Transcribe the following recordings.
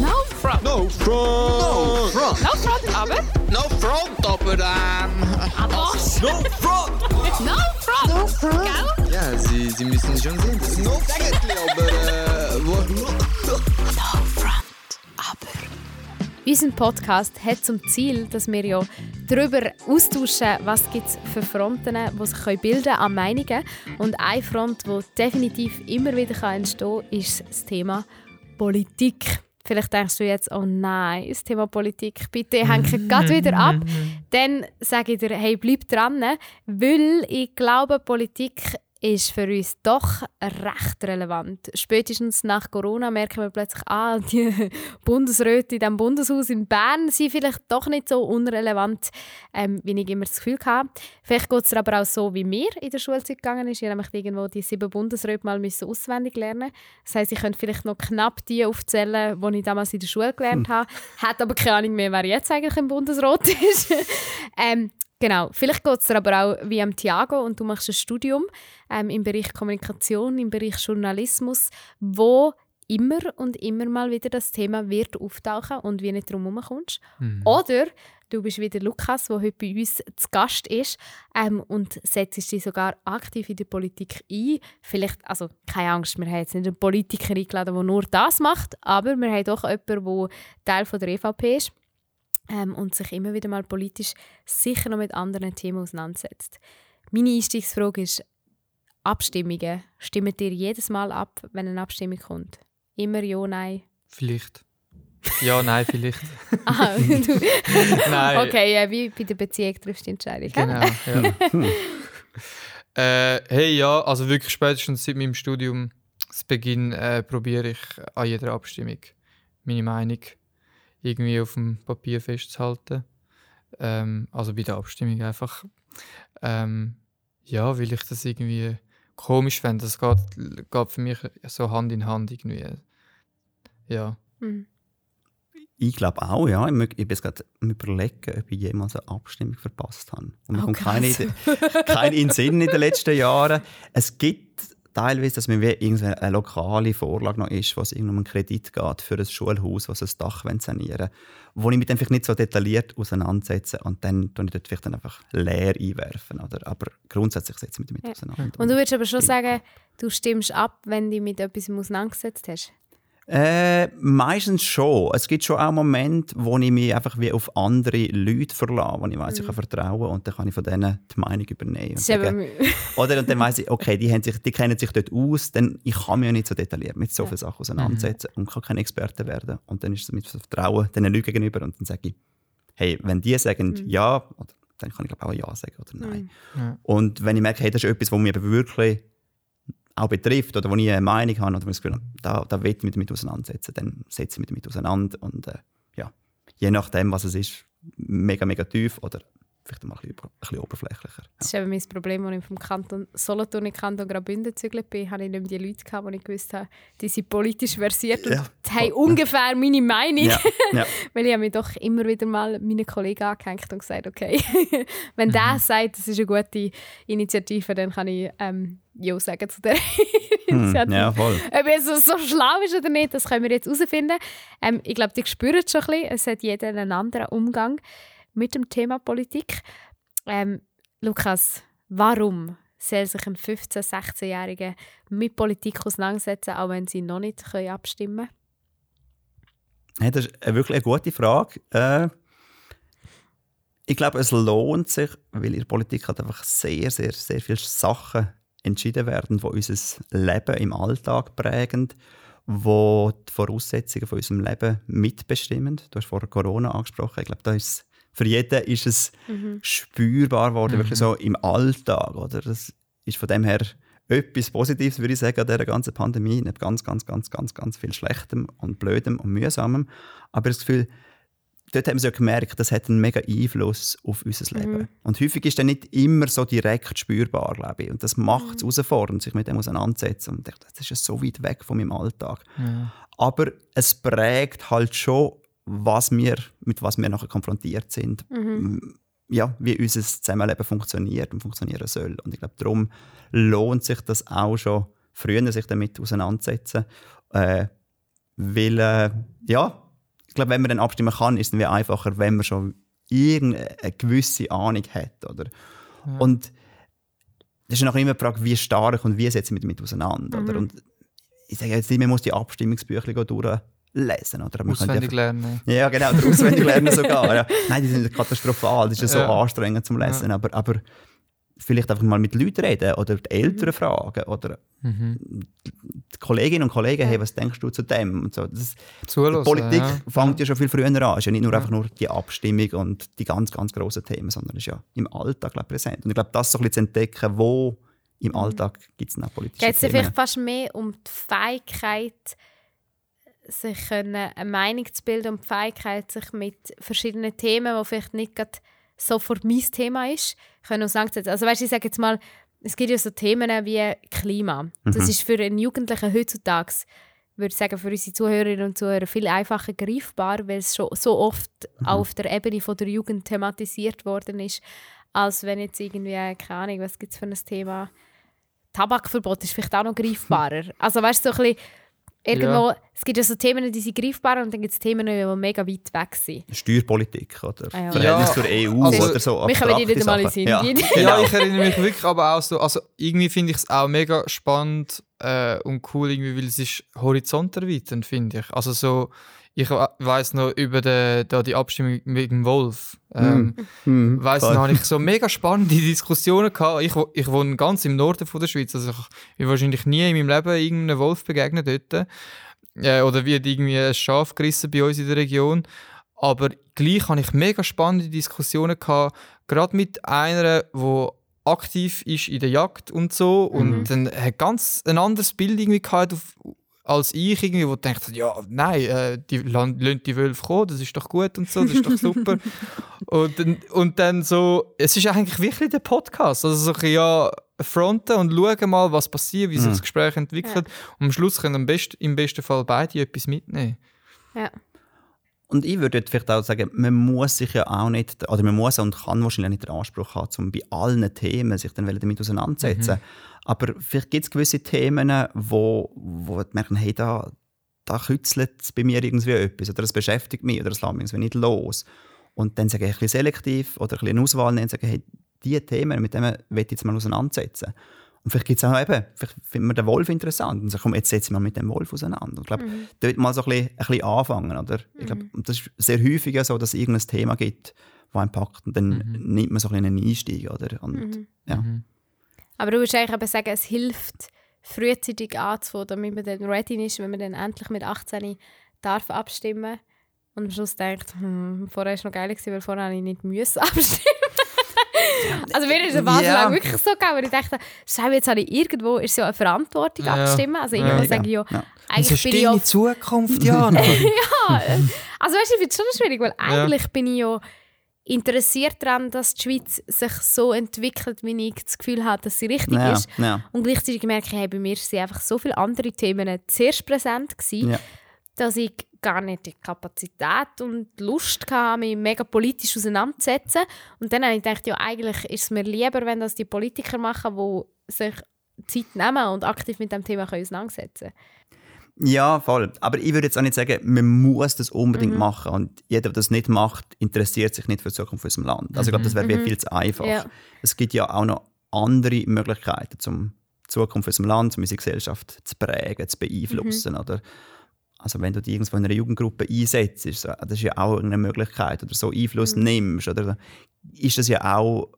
No front. No front! No front! No front, aber. No front, aber ähm... Aber. No front! No front. No front! Gell? Ja, Sie, Sie müssen schon sehen, das ist no eigentlich, aber äh... Wo, No front, aber. Unser Podcast hat zum Ziel, dass wir ja darüber austauschen, was es für Fronten, die sich bilden an Meinungen. Und eine Front, die definitiv immer wieder entstehen kann, ist das Thema Politik. Vielleicht denkst du jetzt, oh nein, das Thema Politik, bitte hängt gerade wieder ab. Dann sage ich dir, hey, bleib dran, weil ich glaube, Politik ist für uns doch recht relevant. Spätestens nach Corona merken wir plötzlich, ah, die Bundesräte in diesem Bundeshaus in Bern sind vielleicht doch nicht so unrelevant, ähm, wie ich immer das Gefühl hatte. Vielleicht geht es aber auch so, wie mir in der Schulzeit gegangen ist. Ich habe nämlich irgendwo die sieben Bundesräte mal müssen auswendig lernen Das heisst, ich könnte vielleicht noch knapp die aufzählen, die ich damals in der Schule gelernt habe. Hat aber keine Ahnung mehr, wer jetzt eigentlich im Bundesrat ist. ähm, Genau, vielleicht geht es dir aber auch wie am Thiago und du machst ein Studium ähm, im Bereich Kommunikation, im Bereich Journalismus, wo immer und immer mal wieder das Thema wird auftauchen und wie nicht drum herumkommst. Mhm. Oder du bist wieder Lukas, der heute bei uns zu Gast ist ähm, und setzt dich sogar aktiv in die Politik ein. Vielleicht, also keine Angst, wir haben jetzt nicht einen Politiker eingeladen, der nur das macht, aber wir haben doch jemanden, der Teil von der EVP ist ähm, und sich immer wieder mal politisch sicher noch mit anderen Themen auseinandersetzt. Meine Einstiegsfrage ist, Abstimmungen. Stimmt ihr jedes Mal ab, wenn eine Abstimmung kommt? Immer ja, nein? Vielleicht. Ja, nein, vielleicht. ah, du. nein. Okay, äh, wie bei der Beziehung triffst du die Entscheidung. Genau, ja. äh, hey, ja, also wirklich spätestens seit meinem Studium, Beginn, äh, probiere ich an jeder Abstimmung meine Meinung irgendwie auf dem Papier festzuhalten. Ähm, also bei der Abstimmung einfach. Ähm, ja, weil ich das irgendwie komisch fände. Das geht, geht für mich so Hand in Hand irgendwie. Ja. Mhm. Ich glaube auch, ja. Ich, bin jetzt gerade überlegen, ob ich jemals eine Abstimmung verpasst habe. Und mir oh, kommt keine, keine in Sinn in den letzten Jahren. Es gibt teilweise, dass man wie irgendeine lokale Vorlage noch ist, was um einen Kredit geht für ein Schulhaus, was ein Dach sanieren wollen, wo ich mich dann vielleicht nicht so detailliert auseinandersetze und dann tue ich dort vielleicht dann einfach leer einwerfen. Oder? Aber grundsätzlich setze ich mich damit ja. auseinander. Und du würdest aber schon sagen, du stimmst ab, wenn du dich mit etwas auseinandergesetzt hast? Äh, meistens schon. Es gibt schon auch Momente, wo ich mich einfach wie auf andere Leute verlasse, wo ich weiß, mhm. ich kann vertrauen und dann kann ich von denen die Meinung übernehmen. Und sagen, oder und dann weiß ich, okay, die, haben sich, die kennen sich dort aus, dann ich kann mich ja nicht so detailliert mit so vielen Sachen auseinandersetzen mhm. und kann kein Experte werden. Und dann ist es mit Vertrauen den Leuten gegenüber und dann sage ich, hey, wenn die sagen mhm. ja, dann kann ich glaube auch ja sagen oder nein. Mhm. Und wenn ich merke, hey, das ist etwas, was mich wirklich auch betrifft oder wo ich eine Meinung habe oder wo ich das Gefühl habe, da, da will ich mich damit auseinandersetzen, dann setze ich mich damit auseinander und äh, ja, je nachdem, was es ist, mega, mega tief oder vielleicht mal ein bisschen, oberflächlicher. Ja. Das ist eben mein Problem, als ich vom Kanton Solothurn in Kanton Graubünden gezügelt bin, hatte ich nicht mehr die Leute, gehabt, die ich gewusst habe, die sind politisch versiert und ja. haben ungefähr meine Meinung. Ja. Ja. Weil ich habe mich doch immer wieder mal meinen Kollegen angehängt und gesagt, okay, wenn mhm. der sagt, das ist eine gute Initiative, dann kann ich ähm, Ja sagen zu der Initiative. Hm, ja, voll. Ob es so, so schlau ist oder nicht, das können wir jetzt herausfinden. Ähm, ich glaube, die spüren es schon ein bisschen. Es hat jeder einen anderen Umgang mit dem Thema Politik. Ähm, Lukas, warum soll sich ein 15-, 16-Jähriger mit Politik auseinandersetzen, auch wenn sie noch nicht abstimmen können? das ist wirklich eine gute Frage. Äh, ich glaube, es lohnt sich, weil in der Politik hat einfach sehr, sehr, sehr viele Sachen entschieden werden, die unser Leben im Alltag prägen, die die Voraussetzungen von unserem Leben mitbestimmen. Du hast vorher Corona angesprochen. Ich glaube, da ist für jeden ist es mhm. spürbar geworden, mhm. wirklich so im Alltag. Oder? Das ist von dem her etwas Positives, würde ich sagen, an dieser ganzen Pandemie. Nicht ganz, ganz, ganz, ganz, ganz viel Schlechtem und Blödem und Mühsamem. Aber das Gefühl, dort haben wir ja gemerkt, das hat einen mega Einfluss auf unser Leben. Mhm. Und häufig ist das nicht immer so direkt spürbar, glaube ich. Und das macht es mhm. herausfordernd, sich mit dem auseinanderzusetzen. Und ich dachte, das ist ja so weit weg von meinem Alltag. Ja. Aber es prägt halt schon was wir, mit was wir nachher konfrontiert sind. Mhm. Ja, wie unser Zusammenleben funktioniert und funktionieren soll. Und ich glaube, darum lohnt sich das auch schon früher, sich damit auseinandersetzen. Äh, weil, äh, ja, glaube, wenn man dann abstimmen kann, ist es dann einfacher, wenn man schon irgendeine gewisse Ahnung hat. Oder? Und das ist noch immer die Frage, wie stark und wie setze ich mich damit auseinander. Oder? Und ich sage jetzt nicht, man muss die Abstimmungsbücher durchlesen. Oder? Man Auswendig lernen. ja, genau, oder auswendig lernen sogar. Ja. Nein, die sind katastrophal, das ist ja so Ja. anstrengend zum Lesen. Aber, aber vielleicht einfach mal mit Leuten reden oder die Eltern fragen oder die Kolleginnen und Kollegen, hey, was denkst du zu dem? Und so. Das, Zuhören, die Politik ja. fängt ja schon viel früher an. Es ist ja nicht nur einfach nur die Abstimmung und die ganz, ganz grossen Themen, sondern es ist ja im Alltag glaub, präsent. Und ich glaube, das so ein bisschen zu entdecken, wo im Alltag gibt es noch politische Geht es vielleicht fast mehr um die Fähigkeit, sich können eine Meinung zu bilden und die Fähigkeit, sich mit verschiedenen Themen, die vielleicht nicht gerade sofort mein Thema ist, können auseinandersetzen. Also weißt, du, ich sage jetzt mal, es gibt ja so Themen wie Klima. Das Mhm. ist für einen Jugendlichen heutzutage, würde ich sagen, für unsere Zuhörerinnen und Zuhörer viel einfacher greifbar, weil es schon so oft Mhm. auf der Ebene von der Jugend thematisiert worden ist, als wenn jetzt irgendwie, keine Ahnung, was gibt es für ein Thema, Tabakverbot ist vielleicht auch noch greifbarer. Also weißt du, so ein bisschen, irgendwo, es gibt ja so Themen, die sind greifbar und dann gibt es Themen, die mega weit weg sind. Steuerpolitik oder Ah, ja. Verhältnis Ja, zur EU also- oder so. Wir kommen abstrakte nicht mal in den Ja. Sinn. Ja, ich erinnere mich wirklich aber auch so, also irgendwie finde ich es auch mega spannend äh, und cool, irgendwie, weil es ist horizonterweiternd, finde ich. Also so, ich weiß noch über die, da die Abstimmung dem Wolf. Ähm, Hm, weiss voll. noch, habe ich so mega spannende Diskussionen gehabt. Ich, wo- ich wohne ganz im Norden von der Schweiz, also ich bin wahrscheinlich nie in meinem Leben irgendeinem Wolf begegnet dort. Äh, oder wird irgendwie ein Schaf gerissen bei uns in der Region. Aber gleich habe ich mega spannende Diskussionen gehabt, gerade mit einer, die aktiv ist in der Jagd und so und dann hat ganz ein anderes Bild irgendwie gehabt auf, als ich irgendwie, wo denkt ja nein, äh, die lassen die Wölfe kommen, das ist doch gut und so, das ist doch super. Und, dann, und dann so, es ist eigentlich wirklich der Podcast, also so ein ja fronten und schauen mal, was passiert, wie sich das Gespräch entwickelt. Und am Schluss können am best, im besten Fall beide etwas mitnehmen. Ja. Und ich würde jetzt vielleicht auch sagen, man muss sich ja auch nicht, oder man muss und kann wahrscheinlich nicht den Anspruch haben, um bei allen Themen sich dann damit auseinanderzusetzen. Aber vielleicht gibt es gewisse Themen, wo, wo man merken, hey, da, da kützelt es bei mir irgendwie etwas, oder es beschäftigt mich, oder es lässt mich irgendwie nicht los. Und dann sage ich ein bisschen selektiv oder ein bisschen eine Auswahl nehmen und sagen, hey, diese Themen, mit denen will ich jetzt mal auseinandersetzen. Und vielleicht gibt es auch eben, vielleicht findet man den Wolf interessant und sagt, komm, jetzt setzen wir mit dem Wolf auseinander. Und ich glaube, dort mal so ein bisschen, ein bisschen anfangen. Oder? Ich glaube, und das ist sehr häufig ja so, dass es irgendein Thema gibt, das einen packt und dann nimmt man so ein bisschen einen Einstieg. Oder? Und, ja. Aber du würdest eigentlich eben sagen, es hilft, frühzeitig anzufangen, damit man dann ready ist, wenn man dann endlich mit 18 darf abstimmen und am Schluss denkt, hm, vorher war es noch geil, gewesen, weil vorher habe ich nicht müssen abstimmen. also mir ist es Basel Ja. wirklich so gegangen, weil ich dachte, schau, jetzt habe ich irgendwo, ist ja eine Verantwortung Ja. abstimmen. Also irgendwo Ja. sage ich ja, Ja. eigentlich bin ich ja Zukunft, Jana. ja, also weißt du, ich finde es schon schwierig, weil eigentlich bin ich ja interessiert daran, dass die Schweiz sich so entwickelt, wie ich das Gefühl habe, dass sie richtig ist. Und gleichzeitig merke ich, hey, bei mir sind einfach so viele andere Themen zuerst präsent gewesen. Dass ich gar nicht die Kapazität und die Lust hatte, mich mega politisch auseinanderzusetzen. Und dann habe ich gedacht, ja, eigentlich ist es mir lieber, wenn das die Politiker machen, die sich Zeit nehmen und aktiv mit dem Thema können auseinandersetzen Ja, voll. Aber ich würde jetzt auch nicht sagen, man muss das unbedingt machen. Und jeder, der das nicht macht, interessiert sich nicht für die Zukunft unseres Landes. Also ich glaube, das wäre wie viel zu einfach. Ja. Es gibt ja auch noch andere Möglichkeiten, um die Zukunft unseres Landes, um unsere Gesellschaft zu prägen, zu beeinflussen. Oder? Also wenn du dich irgendwo in einer Jugendgruppe einsetzt, das ist ja auch eine Möglichkeit. Oder so Einfluss nimmst, oder ist das ja auch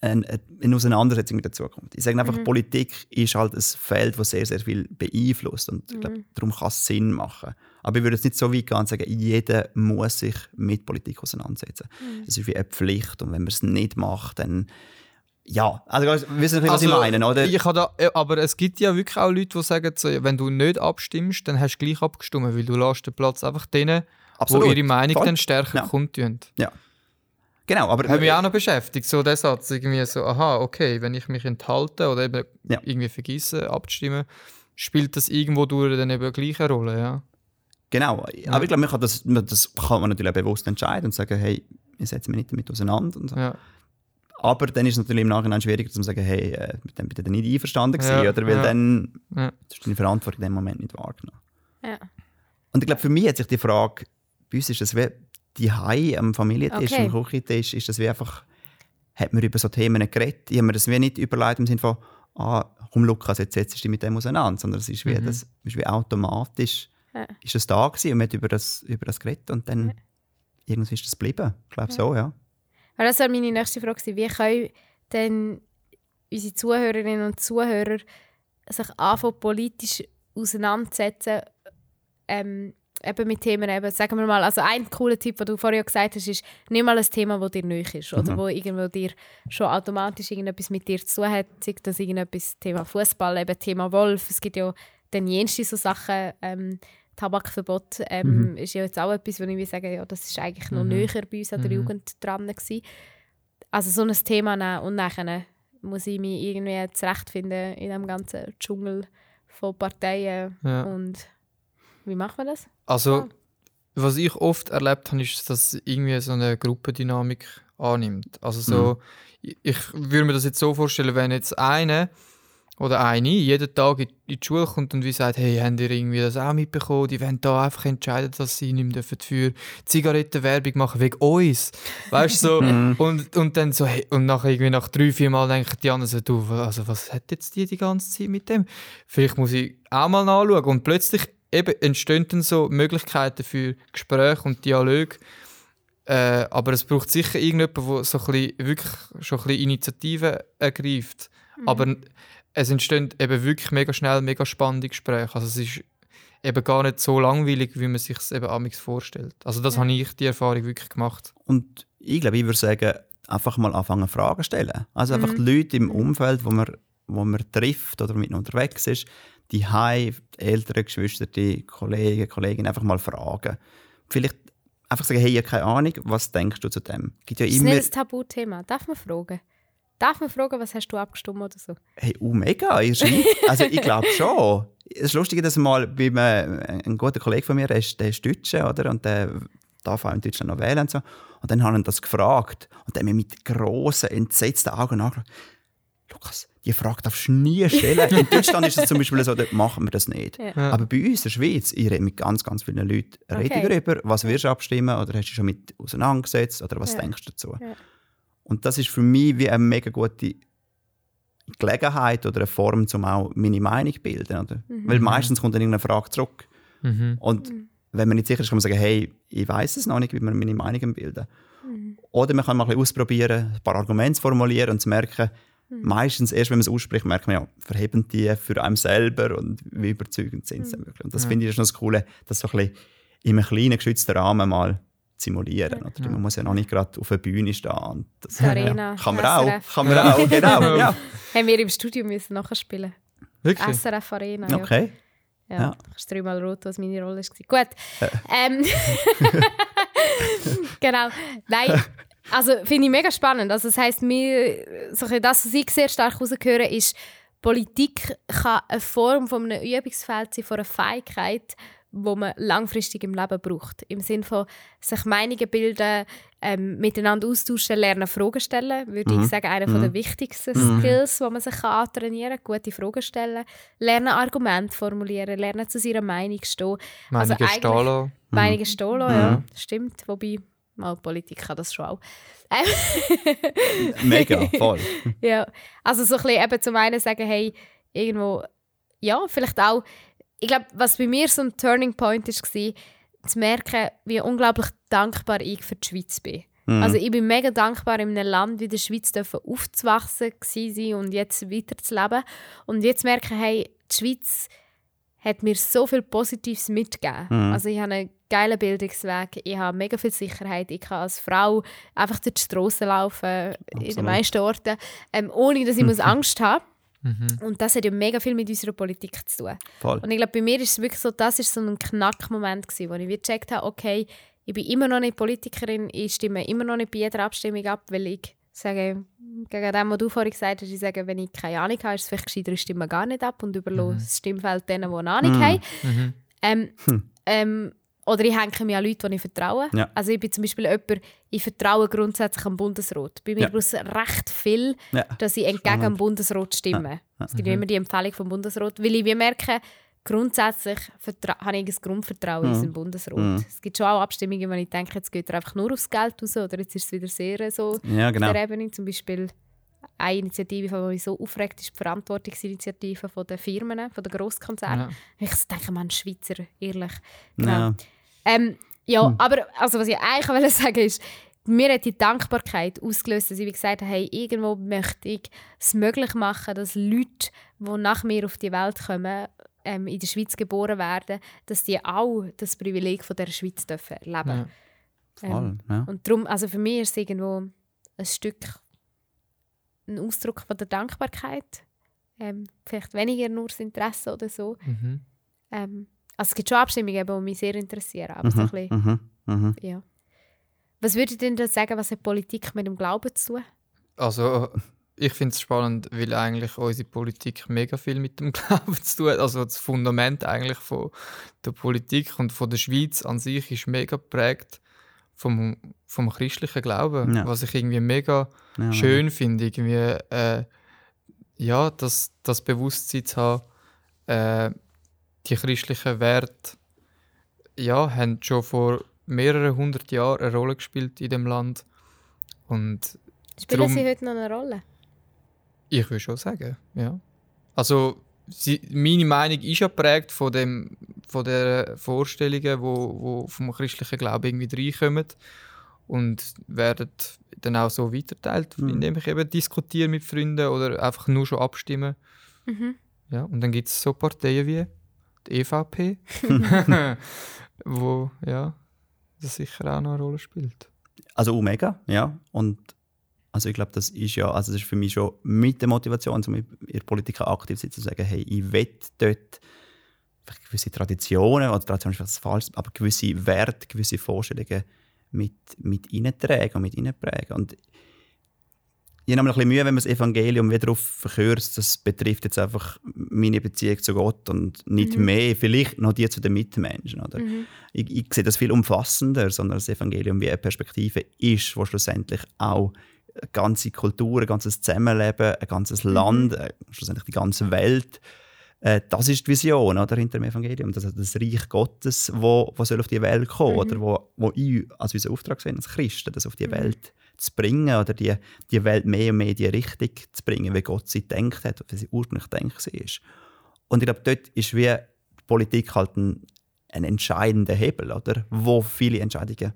eine, eine Auseinandersetzung mit der Zukunft. Ich sage einfach, Politik ist halt ein Feld, das sehr, sehr viel beeinflusst und ich glaube, darum kann es Sinn machen. Aber ich würde jetzt nicht so weit gehen und sagen, jeder muss sich mit Politik auseinandersetzen. Das ist wie eine Pflicht und wenn man es nicht macht, dann ja, also wissen Sie, bisschen, was ich meine, oder? Ich da, äh, aber es gibt ja wirklich auch Leute, die sagen, so, wenn du nicht abstimmst, dann hast du gleich abgestimmt, weil du lässt den Platz einfach denen, Absolut. die ihre Meinung Voll. dann stärker Ja. kundtun. ja. Genau, aber Hat mich auch noch beschäftigt, so der Satz, irgendwie so, aha, okay, wenn ich mich enthalte oder eben Ja. irgendwie vergesse abzustimmen, spielt das irgendwo durch dann eben gleich eine Rolle, ja. Genau, aber ich glaube, man kann das, das kann man natürlich auch bewusst entscheiden und sagen, hey, ich setze mich nicht damit auseinander. Und so. ja. Aber dann ist es natürlich im Nachhinein schwieriger zu sagen, hey, äh, mit dem bin ich dann nicht einverstanden gewesen, Ja, oder? Weil ja. dann Ja. hast du deine Verantwortung in dem Moment nicht wahrgenommen. Ja. Und ich glaube, für mich hat sich die Frage bei uns ist das wie die Hai am Familientisch, Okay. am Küchentisch, ist das wie einfach, hat man über so Themen geredet. Ich habe mir das wie nicht überlegt im Sinne von, ah, komm Lukas, jetzt setzt du dich mit dem auseinander, sondern es ist wie, das ist wie automatisch, Ja. ist das da gewesen und man hat über das, über das geredet und dann irgendwie ist das geblieben. Ich glaube so, ja. Weil das wäre meine nächste Frage. Wie können denn unsere Zuhörerinnen und Zuhörer sich anfangen, politisch auseinandersetzen ähm, eben mit Themen, eben, sagen wir mal, also ein cooler Tipp, den du vorher gesagt hast, ist, nimm mal ein Thema, das dir neu ist oder Mhm. wo irgendwo dir schon automatisch irgendetwas mit dir zu tun hat, sei das irgendetwas Thema Fußball, eben Thema Wolf, es gibt ja dann jenste so Sachen, ähm, Tabakverbot ähm, Mhm. ist ja jetzt auch etwas, wo ich sagen ja, das ist eigentlich noch Mhm. näher bei uns an der Mhm. Jugend dran gewesen. Also so ein Thema nehmen und nachher muss ich mich irgendwie zurechtfinden in dem ganzen Dschungel von Parteien Ja. und wie macht man das? Also, Ah. was ich oft erlebt habe, ist, dass es irgendwie so eine Gruppendynamik annimmt. Also so, ich, ich würde mir das jetzt so vorstellen, wenn jetzt einer oder eine jeden Tag in, die Schule kommt und wie sagt, hey, habt ihr irgendwie das auch mitbekommen? Die wollen da einfach entscheiden, dass sie nicht mehr dürfen für Zigarettenwerbung machen wegen uns. Weißt du, so, und, und dann so, hey, und nachher irgendwie nach drei, vier Mal denken die anderen so, du, also was hat jetzt die die ganze Zeit mit dem? Vielleicht muss ich auch mal nachschauen. Und plötzlich eben entstehen dann so Möglichkeiten für Gespräche und Dialog. Äh, aber es braucht sicher irgendjemanden, der so ein bisschen, wirklich schon ein bisschen Initiative ergreift. Aber es entstehen eben wirklich mega schnell mega spannende Gespräche. Also es ist eben gar nicht so langweilig, wie man sich es eben amigs vorstellt. Also das Ja. habe ich die Erfahrung wirklich gemacht. Und ich glaube, ich würde sagen, einfach mal anfangen Fragen stellen. Also einfach Mhm. die Leute im Umfeld, wo man, wo man trifft oder mit ihnen unterwegs ist, die Hai, die Eltern, Geschwister, die Kollegen, Kolleginnen einfach mal fragen. Vielleicht einfach sagen, hey, ich habe keine Ahnung, was denkst du zu dem? Gibt ja Das ist immer, nicht ein Tabuthema. Darf man fragen? Darf man fragen, was hast du abgestimmt oder so? hey, oh mega. Also ich glaube schon. Es ist lustig, dass mal bei einem, ein guter Kollege von mir, der ist, der ist Deutscher, oder? Und der darf auch in Deutschland noch wählen und so. Und dann haben ihn das gefragt. Und dann haben wir mit grossen, entsetzten Augen angeschaut. Lukas, die Frage darfst du nie stellen. In Deutschland ist es zum Beispiel so, dort machen wir das nicht. Ja. Ja. Aber bei uns in der Schweiz, ich rede mit ganz, ganz vielen Leuten rede Okay. darüber, was wirst du abstimmen oder hast du dich schon mit auseinandergesetzt oder was Ja. denkst du dazu? Und das ist für mich wie eine mega gute Gelegenheit oder eine Form, um auch meine Meinung zu bilden. Oder? Mhm. Weil meistens kommt dann irgendeine Frage zurück. Mhm. Und wenn man nicht sicher ist, kann man sagen, hey, ich weiß es noch nicht, wie man meine Meinung bilden. Mhm. Oder man kann mal ein bisschen ausprobieren, ein paar Argumente zu formulieren und zu merken, Mhm. meistens erst, wenn man es ausspricht, merkt man ja, verheben die für einen selber und wie überzeugend sind Mhm. sie dann wirklich. Und das Ja. finde ich noch das Coole, das so ein bisschen in einem kleinen, geschützten Rahmen mal simulieren. Oder? Ja. Man muss ja noch nicht gerade auf der Bühne stehen. Und das, Arena, kann man SRF. auch, kann man auch, genau. Ja. Haben wir im Studio müssen nachspielen. Wirklich? SRF Arena. Ja. Okay. Ja, Ja. ich ist dreimal rot, was meine Rolle war. Gut. Ähm, genau. Nein, also finde ich mega spannend. Also das heisst, mir, so das, was ich sehr stark rausgehöre, ist, Politik kann eine Form von einem Übungsfeld sein, von einer Fähigkeit, wo man langfristig im Leben braucht. Im Sinne von sich Meinungen bilden, ähm, miteinander austauschen, lernen, Fragen stellen. Würde Mhm. ich sagen, einer Mhm. der wichtigsten Mhm. Skills, die man sich kann antrainieren kann. Gute Fragen stellen, lernen, Argumente formulieren, lernen, zu seiner Meinung stehen. Meinungen also eigentlich- stehen lassen. Meinungen stehen lassen, ja. Mhm. Stimmt. Wobei, mal Politik kann das schon auch. Ähm, Mega, voll. ja, also so ein bisschen eben zum einen sagen, hey, irgendwo, ja, vielleicht auch, ich glaube, was bei mir so ein Turning Point war, zu merken, wie unglaublich dankbar ich für die Schweiz bin. Mhm. Also ich bin mega dankbar, in einem Land wie der Schweiz dürfen aufzuwachsen sein und jetzt weiterzuleben. Und jetzt merken, hey, die Schweiz hat mir so viel Positives mitgegeben. Mhm. Also ich habe einen geilen Bildungsweg, ich habe mega viel Sicherheit, ich kann als Frau einfach durch die Strassen laufen, in den Absolut. meisten Orten, ähm, ohne dass ich muss Angst habe. Mhm. Und das hat ja mega viel mit unserer Politik zu tun. voll. Und ich glaube, bei mir ist es wirklich so, das ist so ein Knackmoment gewesen, wo ich gecheckt habe, okay, ich bin immer noch nicht Politikerin, ich stimme immer noch nicht bei jeder Abstimmung ab, weil ich sage, gegen dem, was du vorhin gesagt hast, ich sage, wenn ich keine Ahnung habe, ist es vielleicht gescheiter, ich stimme gar nicht ab und überlasse Mhm. das Stimmfeld denen, die eine Ahnung Mhm. haben. Mhm. Ähm, Hm. ähm, oder ich hänge mich an Leute, die ich vertraue. Ja. Also ich bin zum Beispiel jemand, ich vertraue grundsätzlich am Bundesrat. Bei mir Ja. braucht es recht viel, Ja. dass ich entgegen Spannend. dem Bundesrat stimme. Es gibt ja immer die Empfehlung vom Bundesrat, weil ich wie merke, grundsätzlich habe ich ein Grundvertrauen in Mhm. unseren Bundesrat. Mhm. Es gibt schon auch Abstimmungen, wo ich denke, jetzt geht er einfach nur aufs Geld raus oder jetzt ist es wieder sehr so Ja, genau. auf der Ebene. Zum Beispiel eine Initiative, die mich so aufregt, ist die Verantwortungsinitiative von den Firmen, von den Grosskonzernen. Ja. Ich denke, man, Schweizer, ehrlich. Ja. Ähm, ja, Hm. aber also, was ich eigentlich wollte sagen ist, mir hat die Dankbarkeit ausgelöst, dass ich wie gesagt habe, hey, irgendwo möchte ich es möglich machen, dass Leute, die nach mir auf die Welt kommen, ähm, in der Schweiz geboren werden, dass die auch das Privileg von der Schweiz dürfen leben. Ja. Ähm, Voll, ja. und darum, also für mich ist es irgendwo ein Stück ein Ausdruck von der Dankbarkeit. Ähm, vielleicht weniger nur das Interesse oder so. Mhm. Ähm, also es gibt schon Abstimmungen, die mich sehr interessieren. Aber so ein bisschen, Mhm. Mhm. ja. Was würdet ihr denn sagen, was hat Politik mit dem Glauben zu tun? Also, ich finde es spannend, weil eigentlich unsere Politik mega viel mit dem Glauben zu tun hat. Also das Fundament eigentlich von der Politik und von der Schweiz an sich ist mega geprägt vom, vom christlichen Glauben. Ja. Was ich irgendwie mega Ja, schön finde, irgendwie, äh, ja, das, das Bewusstsein zu haben, äh, die christlichen Werte ja, haben schon vor mehreren hundert Jahren eine Rolle gespielt in dem Land. Und Spielen Drum- sie heute noch eine Rolle? ich würde schon sagen, ja. Also, sie, meine Meinung ist ja geprägt von, dem, von den Vorstellungen, wo, wo vom christlichen Glauben irgendwie reinkommen und werden dann auch so weiterteilt, Mhm. indem ich eben diskutiere mit Freunden oder einfach nur schon abstimmen. Mhm. Ja, und dann gibt es so Parteien wie die EVP, wo ja, das sicher auch noch eine Rolle spielt. Also auch mega, ja. Und also ich glaube, das ist ja, also das ist für mich schon mit der Motivation, um in der Politik aktiv zu sein, zu sagen, hey, ich will dort gewisse Traditionen, oder Tradition ist was falsch, aber gewisse Werte, gewisse Vorstellungen mit, mit reintragen und mit reinprägen. Und ich habe noch ein bisschen Mühe, wenn man das Evangelium wieder darauf verkürzt, das betrifft jetzt einfach meine Beziehung zu Gott und nicht Mhm. mehr, vielleicht noch die zu den Mitmenschen. Oder? Mhm. ich, ich sehe das viel umfassender, sondern das Evangelium wie eine Perspektive ist, wo schlussendlich auch eine ganze Kultur, ein ganzes Zusammenleben, ein ganzes Land, äh, schlussendlich die ganze Welt, äh, das ist die Vision oder, hinter dem Evangelium. Das, das Reich Gottes, wo, wo soll auf die Welt kommen, Mhm. oder wo, wo ich als unser Auftrag sehen, als Christen, das auf die Welt zu bringen oder die, die Welt mehr und mehr in die Richtung zu bringen, wie Gott sie denkt hat, wie sie ursprünglich denkt ist. Und ich glaube, dort ist wie die Politik halt ein, ein entscheidender Hebel, oder? wo viele Entscheidungen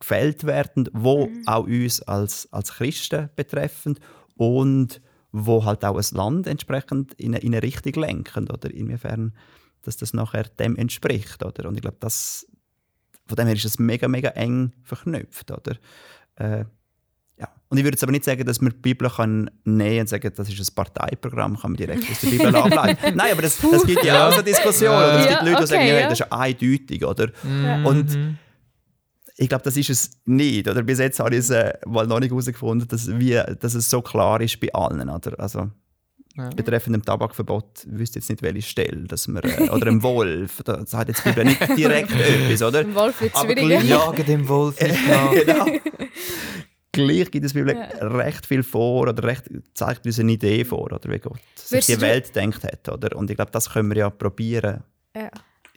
gefällt werden, wo auch uns als, als Christen betreffen und wo halt auch ein Land entsprechend in eine, in eine Richtung lenken, oder inwiefern dass das nachher dem entspricht. Oder? Und ich glaube, das, von dem her ist es mega, mega eng verknüpft. Oder? Äh, ja. Und ich würde jetzt aber nicht sagen, dass man die Bibel kann nehmen und sagen, das ist ein Parteiprogramm, kann man direkt aus der Bibel ableiten. Nein, aber das, das gibt ja auch so Diskussionen. Oder es Ja, gibt Leute, die okay, sagen, ja, ja. das ist ja eindeutig. Oder? Mhm. Und ich glaube, das ist es nicht. Oder bis jetzt habe ich es äh, mal noch nicht herausgefunden, dass, wie, dass es so klar ist bei allen. Oder? Also, Ja. betreffend dem Tabakverbot wüsste jetzt nicht, welche Stelle. Dass wir, äh, oder dem Wolf. Da sagt jetzt Bibel nicht direkt etwas, oder? Im Wolf wird es Aber schwieriger. gleich- Jagen dem Wolf nicht nach. genau. Gleich gibt es Bibel recht viel vor oder recht, zeigt uns eine Idee vor, oder wie Gott sich die Welt denkt hat. Oder? Und ich glaube, das können wir ja probieren, Ja. in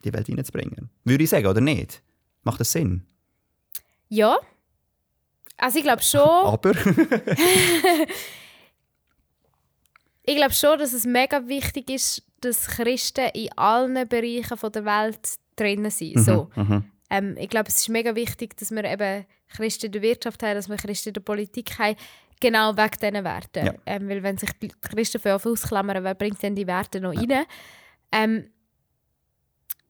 die Welt hineinzubringen. Würde ich sagen, oder nicht? Macht das Sinn? Ja. Also ich glaube schon, Aber ich glaube schon, dass es mega wichtig ist, dass Christen in allen Bereichen von der Welt drinnen sind. So. Mhm. Ähm, ich glaube, es ist mega wichtig, dass wir eben Christen in der Wirtschaft haben, dass wir Christen in der Politik haben, genau wegen diesen Werten. Ja. Ähm, weil wenn sich die Christen für ausklammern, wer bringt denn die Werte noch rein? Ähm,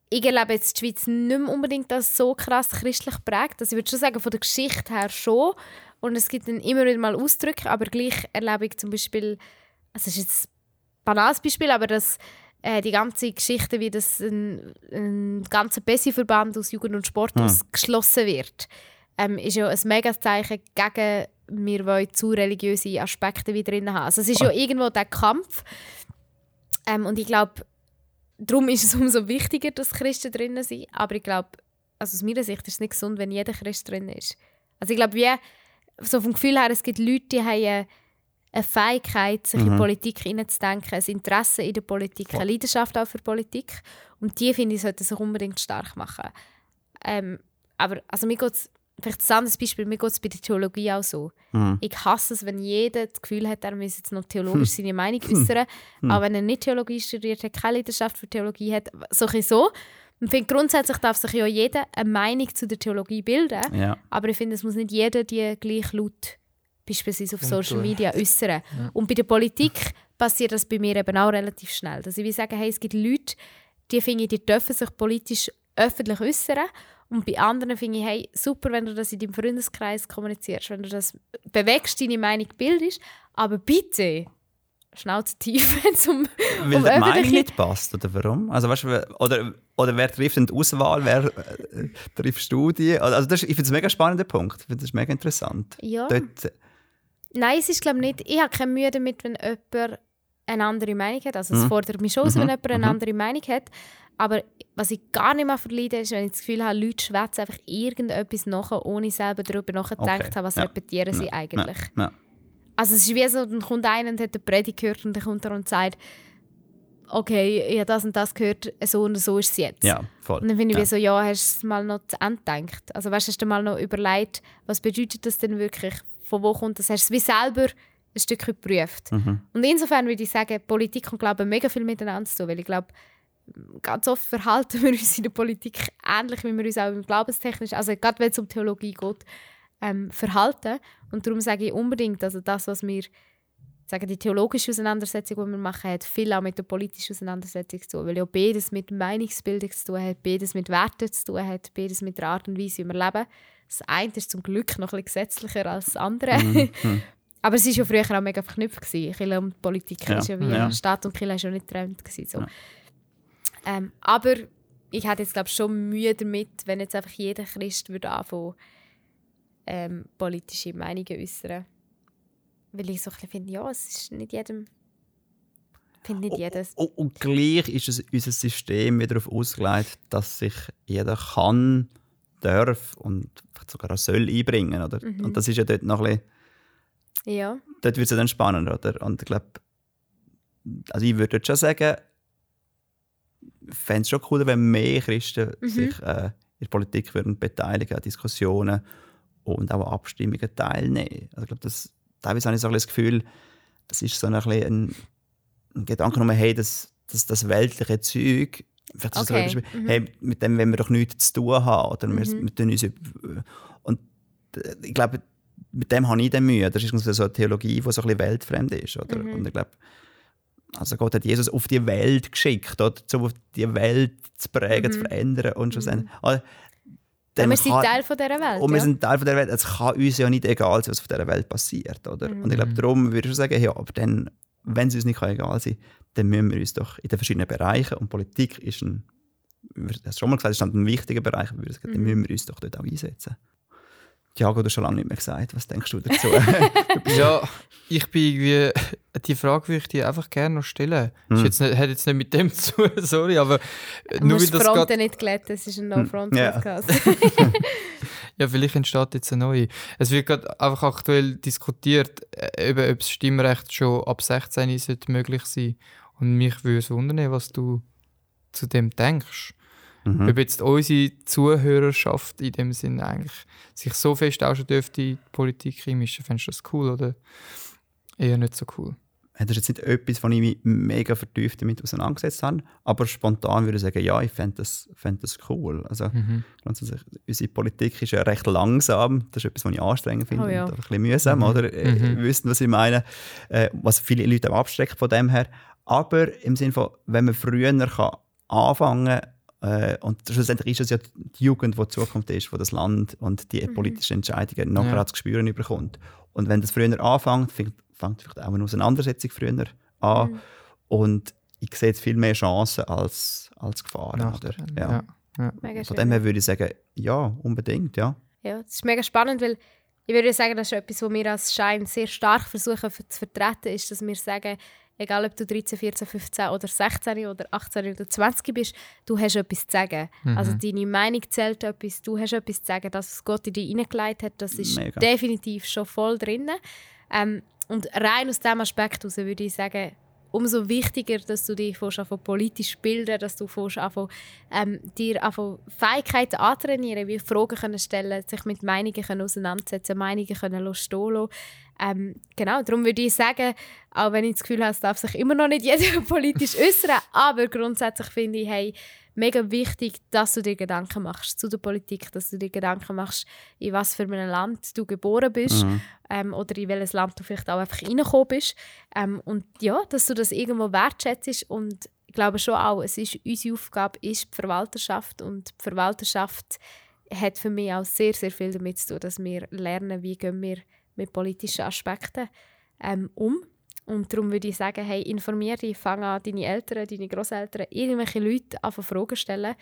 ich erlebe jetzt die Schweiz nicht mehr unbedingt als so krass christlich prägt. Also ich würde schon sagen, von der Geschichte her schon. Und es gibt dann immer wieder mal Ausdrücke, aber gleich erlebe ich zum Beispiel, also es ist jetzt ein banales Beispiel, aber dass äh, die ganze Geschichte, wie das ein, ein ganzer Bessi-Verband aus Jugend und Sport Hm. ausgeschlossen wird, ähm, ist ja ein mega Zeichen gegen wir wollen zu religiöse Aspekte wieder drin haben. Also es ist ja irgendwo der Kampf. Ähm, und ich glaube, darum ist es umso wichtiger, dass Christen drinnen sind. Aber ich glaube, also aus meiner Sicht ist es nicht gesund, wenn jeder Christ drin ist. Also ich glaube, wie so vom Gefühl her, es gibt Leute, die haben, äh, eine Fähigkeit, sich in Politik hineinzudenken, ein Interesse in der Politik, eine Leidenschaft auch für Politik. Und die, finde ich, sollten sich unbedingt stark machen. Ähm, aber also mir geht's, vielleicht ein anderes Beispiel, mir geht es bei der Theologie auch so. Ich hasse es, wenn jeder das Gefühl hat, er müsse jetzt noch theologisch seine Meinung äußern, aber wenn er nicht Theologie studiert hat, keine Leidenschaft für Theologie hat, so ein so. Ich finde, grundsätzlich darf sich ja jeder eine Meinung zu der Theologie bilden, Ja. aber ich finde, es muss nicht jeder die gleich laut beispielsweise auf Social. Media äußern. Und bei der Politik passiert das bei mir eben auch relativ schnell. Dass ich will sagen, hey, es gibt Leute, die finde ich, die dürfen sich politisch öffentlich äußern. Und bei anderen finde ich, hey, super, wenn du das in deinem Freundeskreis kommunizierst, wenn du das bewegst, deine Meinung bildest, aber bitte Schnauze tief, wenn es um, Weil um die Meinung nicht passt, oder warum? Also, weißt du, oder, oder wer trifft denn die Auswahl, wer äh, trifft Studien? Also, das ist, ich finde es ein mega spannender Punkt. Ich finde das mega interessant. Ja. Dort, Nein, es ist glaube nicht. Ich habe keine Mühe damit, wenn jemand eine andere Meinung hat. Also es Mhm. fordert mich schon aus, Mhm. wenn jemand eine Mhm. andere Meinung hat. Aber was ich gar nicht mehr verleide, ist, wenn ich das Gefühl habe, Leute schwätzen einfach irgendetwas nachher, ohne selber darüber nachgedacht Okay, haben, was ja. repetieren sie Ja, eigentlich. Ja. Also es ist wie so, dann kommt einer und hat eine Predigt gehört und dann kommt er und sagt, okay, ich habe das und das gehört, so und so ist es jetzt. ja, voll. Und dann finde ich ja. wie so, ja, hast du es mal noch zu Ende gedacht? Also weißt, hast du mal noch überlegt, was bedeutet das denn wirklich? Von wo kommt das? Hast du es wie selber ein Stück geprüft? Mhm. Und insofern würde ich sagen, Politik und Glaube haben mega viel miteinander zu tun, weil ich glaube, ganz oft verhalten wir uns in der Politik ähnlich, wie wir uns auch im Glaubenstechnisch, also gerade wenn es um Theologie geht, ähm, verhalten. Und darum sage ich unbedingt, also das, was wir sagen, die theologische Auseinandersetzung, die wir machen, hat viel auch mit der politischen Auseinandersetzung zu tun, weil ja beides mit Meinungsbildung zu tun hat, beides mit Werten zu tun hat, beides mit der Art und Weise, wie wir leben. Das eine ist zum Glück noch ein bisschen gesetzlicher als das andere. Mhm. Aber es war ja früher auch mega verknüpft. gewesen. Kirche und Politik Ja, ist ja wie ja. Staat und Kirche ist ja nicht getrennt. gewesen, So. Ja. Ähm, aber ich hätte jetzt glaube schon Mühe damit, wenn jetzt einfach jeder Christ würde anfangen, ähm, politische Meinungen äußern. Weil ich so ein bisschen finde, ja, es ist nicht jedem... Ich finde nicht jedes... Und, und gleich ist es unser System wieder darauf ausgelegt, dass sich jeder kann, darf und sogar auch soll einbringen. Oder? Mhm. Und das ist ja dort noch ein bisschen, Ja. dort wird es ja dann spannend. Oder? Und ich glaube, also ich würde schon sagen, ich fände es schon cool, wenn mehr Christen Mhm. sich äh, in der Politik würden beteiligen, an Diskussionen und auch an Abstimmungen teilnehmen. Also ich glaube, das, teilweise habe ich so ein bisschen das Gefühl, das ist so ein, ein, ein Gedanke, nur, hey, das, das, das weltliche Zeug, vielleicht es Okay, so mhm. hey, mit dem wollen wir doch nichts zu tun haben. Oder wir, Mhm. wir tun uns und äh, ich glaube, mit dem habe ich dann Mühe. Das ist so eine Theologie, die so ein bisschen weltfremd ist. Oder? Mhm. Und ich glaube, also Gott hat Jesus auf die Welt geschickt, oder? um die Welt zu prägen, zu Mhm. verändern und schlussendlich. Also, Ja, dann wir sind kann- Teil von dieser Welt. und wir ja. sind Teil von der Welt. Es kann uns ja nicht egal sein, was auf dieser Welt passiert. Oder? Mhm. Und ich glaube, darum würde ich schon sagen, ja, aber dann, wenn es uns nicht egal sein kann, dann müssen wir uns doch in den verschiedenen Bereichen, und Politik ist ein, hast schon mal gesagt, ist ein wichtiger Bereich, ich sagen, dann Mhm. müssen wir uns doch dort auch einsetzen. Thiago, du hast schon lange nicht mehr gesagt. Was denkst du dazu? Ja, ich bin irgendwie. Die Frage würde ich dir einfach gerne noch stellen. Hm. Ist jetzt nicht, hat jetzt nicht mit dem zu tun, sorry, aber Du nur die das Fronten nicht glätten, es ist ein Ja. No-Front-Podcast. Ja, vielleicht entsteht jetzt eine neue. Es wird gerade einfach aktuell diskutiert, äh, eben, ob das Stimmrecht schon ab 16 sollte möglich sein Und mich würde es wundern, was du zu dem denkst. Mhm. Ob jetzt unsere Zuhörerschaft in dem Sinne eigentlich sich so fest auch schon dürfte in die Politik einmischen, fändest du das cool oder eher nicht so cool? Das ist jetzt nicht etwas, wo ich mich mega vertieft damit auseinandergesetzt habe, aber spontan würde ich sagen, ja, ich fände das, fänd das cool. Also, Mhm. unsere Politik ist ja recht langsam. Das ist etwas, was ich anstrengend finde Oh ja. und ein bisschen mühsam, Mhm. oder? Äh, Mhm. Wissen, was ich meine. Äh, was viele Leute abstreckt von dem her. Aber im Sinne von, wenn man früher kann anfangen äh, und schlussendlich ist es ja die Jugend, die die Zukunft ist, die das Land und die politischen Entscheidungen nachher Ja. ja. zu spüren bekommt. Und wenn das früher anfängt, fängt, fängt vielleicht auch eine Auseinandersetzung früher an. Mhm. Und ich sehe jetzt viel mehr Chancen als, als Gefahren. Oder? Ja. ja. Ja. Mega Von dem her würde ich sagen, ja, unbedingt, ja. Ja, das ist mega spannend, weil ich würde sagen, das ist etwas, was wir als Schein sehr stark versuchen zu vertreten, ist, dass wir sagen, egal ob du 13, 14, 15 oder 16 oder 18 oder 20 bist, du hast etwas zu sagen. Also deine Meinung zählt etwas, du hast etwas zu sagen. Das, was Gott in dich hineingelegt hat, das ist Mega. definitiv schon voll drin. Ähm, und rein aus diesem Aspekt heraus würde ich sagen, umso wichtiger, dass du dich anfängst, politisch bilden, dass du anfängst, ähm, dir anfängst, Fähigkeiten antrainieren, wie Fragen können stellen, sich mit Meinungen können auseinandersetzen, Meinungen können stehen lassen. Ähm, genau, darum würde ich sagen, auch wenn ich das Gefühl habe, es darf sich immer noch nicht jeder politisch äußern, aber grundsätzlich finde ich, hey, mega wichtig, dass du dir Gedanken machst zu der Politik, dass du dir Gedanken machst, in was für einem Land du geboren bist mhm. ähm, oder in welches Land du vielleicht auch einfach reingekommen bist. Ähm, und ja, dass du das irgendwo wertschätzt und ich glaube schon auch, es ist unsere Aufgabe ist die Verwalterschaft und die Verwalterschaft hat für mich auch sehr, sehr viel damit zu tun, dass wir lernen, wie gehen wir mit politischen Aspekten ähm, um und darum würde ich sagen, hey, informiere dich, fang an, deine Eltern, deine Großeltern, irgendwelche Leute an Fragen stellen.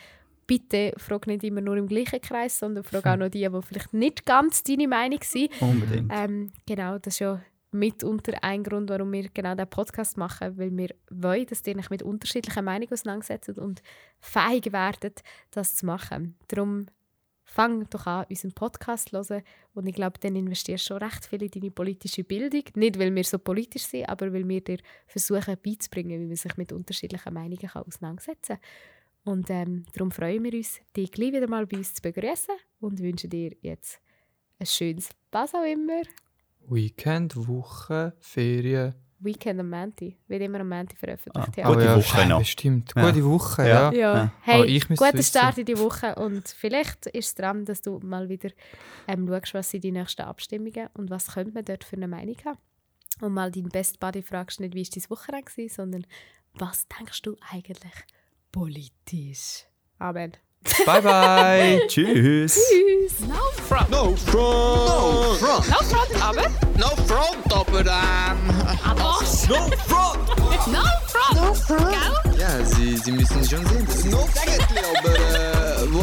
Bitte frag nicht immer nur im gleichen Kreis, sondern frag auch noch die, die vielleicht nicht ganz deine Meinung sind. Unbedingt. Ähm, genau, das ist ja mitunter ein Grund, warum wir genau diesen Podcast machen, weil wir wollen, dass ihr euch mit unterschiedlichen Meinungen auseinandersetzt und fähig werdet, das zu machen. Darum fang doch an, unseren Podcast zu hören. Und ich glaube, dann investierst du schon recht viel in deine politische Bildung. Nicht, weil wir so politisch sind, aber weil wir dir versuchen beizubringen, wie man sich mit unterschiedlichen Meinungen auseinandersetzen kann. Und ähm, darum freuen wir uns, dich gleich wieder mal bei uns zu begrüßen und wünschen dir jetzt ein schönes, was auch immer. Weekend, Woche, Ferien, Weekend am Manti. Wird immer am Manti veröffentlicht. Ah, ja. Gute ja, Woche noch. Stimmt, Ja. gute Woche, ja. Ja, Ja. hey, wissen. Start in die Woche und vielleicht ist es dran, dass du mal wieder ähm, schaust, was sind die nächsten Abstimmungen und was könnte man dort für eine Meinung haben. Und mal deinen Best Buddy fragst nicht, wie war dein Wochenende, sondern was denkst du eigentlich politisch? Amen. Bye, bye. Tschüss. Tschüss! No front. No front. No front, aber... No front, aber. Aber... No front. No front! No front! Gell? Ja, Sie, Sie müssen schon sehen, das ist no eigentlich, aber äh,